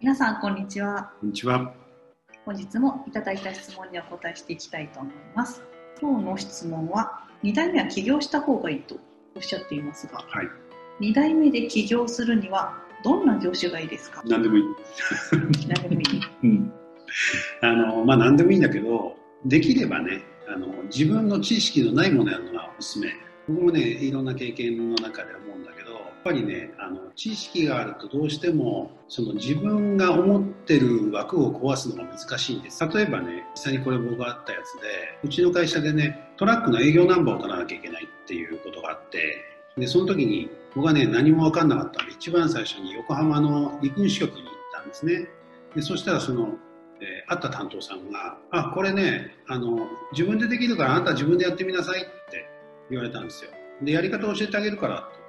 皆さんこんにちはこんにちは。本日もいただいた質問にお答えしていきたいと思います今日の質問は2代目は起業した方がいいとおっしゃっていますがはい。2代目で起業するにはどんな業種がいいですか？何でもいい。何でもいい うん。あの、まあ、何でもいいんだけど、できればね、あの、自分の知識のないものやるのがおすすめ。僕もね、いろんな経験の中で思ぱりね、あの、知識があるとどうしても、その自分が思ってる枠を壊すのが難しいんです。例えばね、実際にこれ僕があったやつで、うちの会社でね、トラックの営業ナンバーを取らなきゃいけないっていうことがあって、で、その時に僕はね、何も分かんなかったんで、一番最初に横浜の陸運支局に行ったんですね。で、そしたらその、えー会った担当さんが、あ、これね、あの、自分でできるからあなた自分でやってみなさいって言われたんですよ。で、やり方を教えてあげるからって、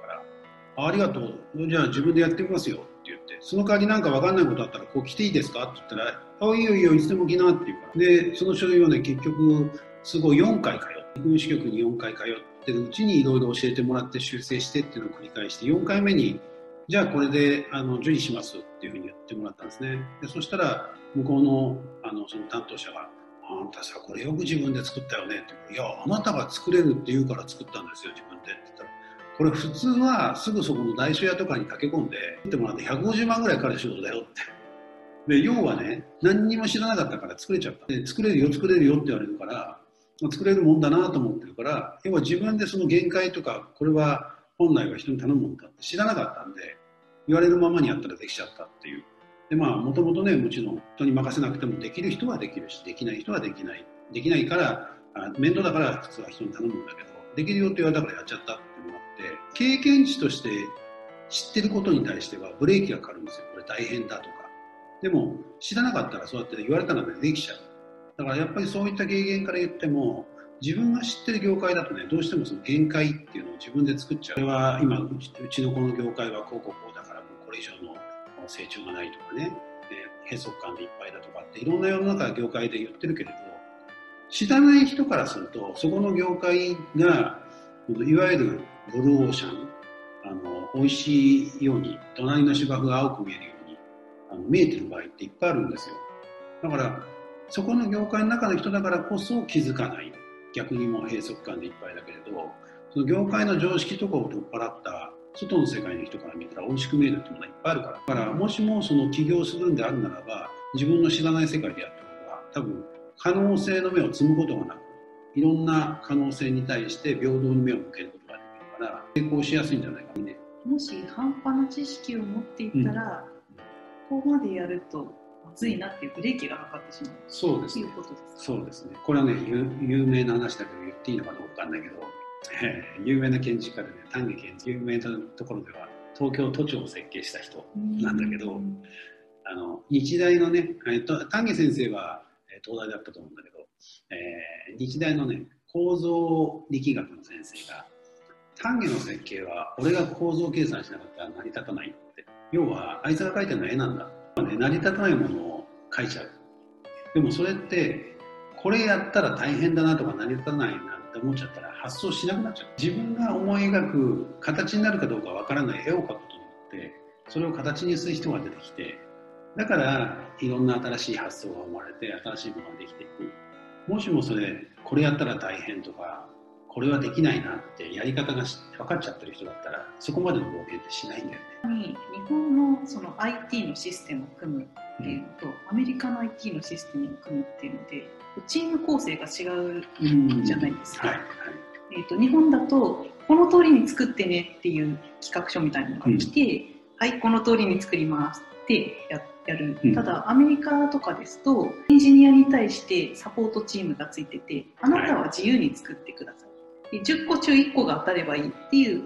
ありがとう。じゃあ自分でやってみますよって言って、その代わりなんか分かんないことあったら、こう来ていいですか？って言ったら、あ、いいよいいよ、いつでも来なって言うから。で、その書類をね、結局、すごい4回通って、陸運支局に4回通ってるうちにいろいろ教えてもらって修正してっていうのを繰り返して、4回目に、じゃあこれであの受理しますっていうふうに言ってもらったんですね。でそしたら、向こうのあのその担当者が、あんたさ、これよく自分で作ったよねって、いや、あなたが作れるって言うから作ったんですよ、自分で。これ普通はすぐそこの代書屋とかに駆け込んで、作ってもらって150万ぐらいかかる仕事だよって。で、要はね、何にも知らなかったから作れちゃった。で、作れるよ、作れるよって言われるから、作れるもんだなと思ってるから、要は自分でその限界とか、これは本来は人に頼むもんだって知らなかったんで、言われるままにやったらできちゃったっていう。で、まあ、もともとね、もちろん人に任せなくてもできる人はできるし、できない人はできない。できないから、面倒だから普通は人に頼むんだけど、できるよって言われたからやっちゃった経験値として知ってることに対してはブレーキがかかるんですよ。これ大変だとか。でも、知らなかったらそうやって言われたら、できちゃう。だからやっぱりそういった経験から言っても、自分が知ってる業界だとね、どうしてもその限界っていうのを自分で作っちゃう。これは今うち、のこの業界はこうこうこうだから、もうこれ以上の成長がないとかね、閉塞感でいっぱいだとかって、いろんな世の中業界で言ってるけれど、知らない人からすると、そこの業界が、いわゆるブルーオーシャン、あの、美味しいように、隣の芝生が青く見えるように、あの見えてる場合っていっぱいあるんですよ。だから、そこの業界の中の人だからこそ気づかない。逆にもう閉塞感でいっぱいだけれど、その業界の常識とかを取っ払った外の世界の人から見たら美味しく見えるっていうのがいっぱいあるから。だから、もしもその起業するんであるならば、自分の知らない世界でやった方が、多分、可能性の目を摘むことがなく、いろんな可能性に対して平等に目を向けることができるから、成功しやすいんじゃないかなね。もし半端な知識を持っていったら、ここまでやるとまずいなっていうブレーキがかかってしまうそうですねという。ことですそうですね。これはね、有有名な話だけど言っていいのかどうかわかんないけど、えー有名な建築家でね、丹下健有名なところでは、東京都庁を設計した人、なんだけどうんあの日大のね、えっと丹下先生はえー東大だったと思うんだけど、えー日大のね、構造力学の先生が、丹下の設計は俺が構造計算しなかったら成り立たないって。要は、あいつが描いてるのは絵なんだ。ね、成り立たないものを描いちゃう。でもそれって、これやったら大変だなとか成り立たないなって思っちゃったら発想しなくなっちゃう。自分が思い描く形になるかどうかわからない絵を描くことによって、それを形にする人が出てきて、だからいろんな新しい発想が生まれて、新しいものができていく。もしもそれ、これやったら大変とか、これはできないなってやり方がし分かっちゃってる人だったら、そこまでの冒険ってしないんだよね。に日本のその IT のシステムを組むっていうのと、アメリカの IT のシステムを組むっていうのでチーム構成が違ううんじゃないですか、はい、はい。えー、と日本だとこの通りに作ってねっていう企画書みたいなのが来て、はいこの通りに作りますってややる、うん。ただアメリカとかですとエンジニアに対してサポートチームがついててあなたは自由に作ってください、で10個中1個が当たればいいっていう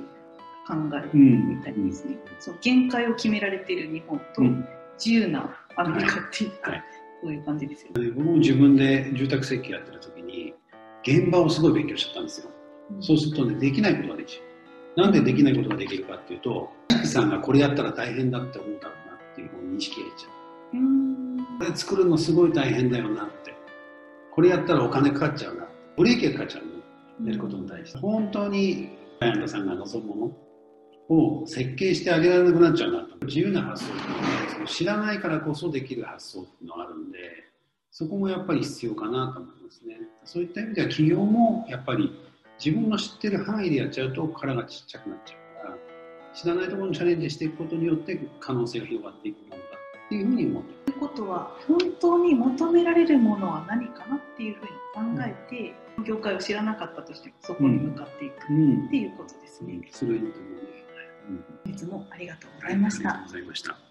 考えうんみたいですね、その限界を決められている日本と、うん自由なアメリカっていうか、はいそういう感じですよね。僕も自分で住宅設計やってる時に、現場をすごい勉強しちゃったんですよ。そうするとね、できないことができちゃう。なんでできないことができるかっていうと、さんがこれやったら大変だって思うだろうなっていう認識がいっちゃう。うーんこれ作るのすごい大変だよなって。これやったらお金かかっちゃうな。ブレーキがかかっちゃうの。やることに対して。本当に、バイアントさんが望むもの、を設計してあげられなくなっちゃうなと。自由な発想っていうのは、その知らないからこそできる発想っていうのがあるんでそこもやっぱり必要かなと思いますね。そういった意味では企業もやっぱり自分の知ってる範囲でやっちゃうと殻がちっちゃくなっちゃうから知らないところにチャレンジしていくことによって可能性が広がっていくものだっていうふうに思ってということは本当に求められるものは何かなっていうふうに考えて、業界を知らなかったとしてもそこに向かっていくうん。っていうことですね。それいいと思ういつもありがとうございました。ありがとうございました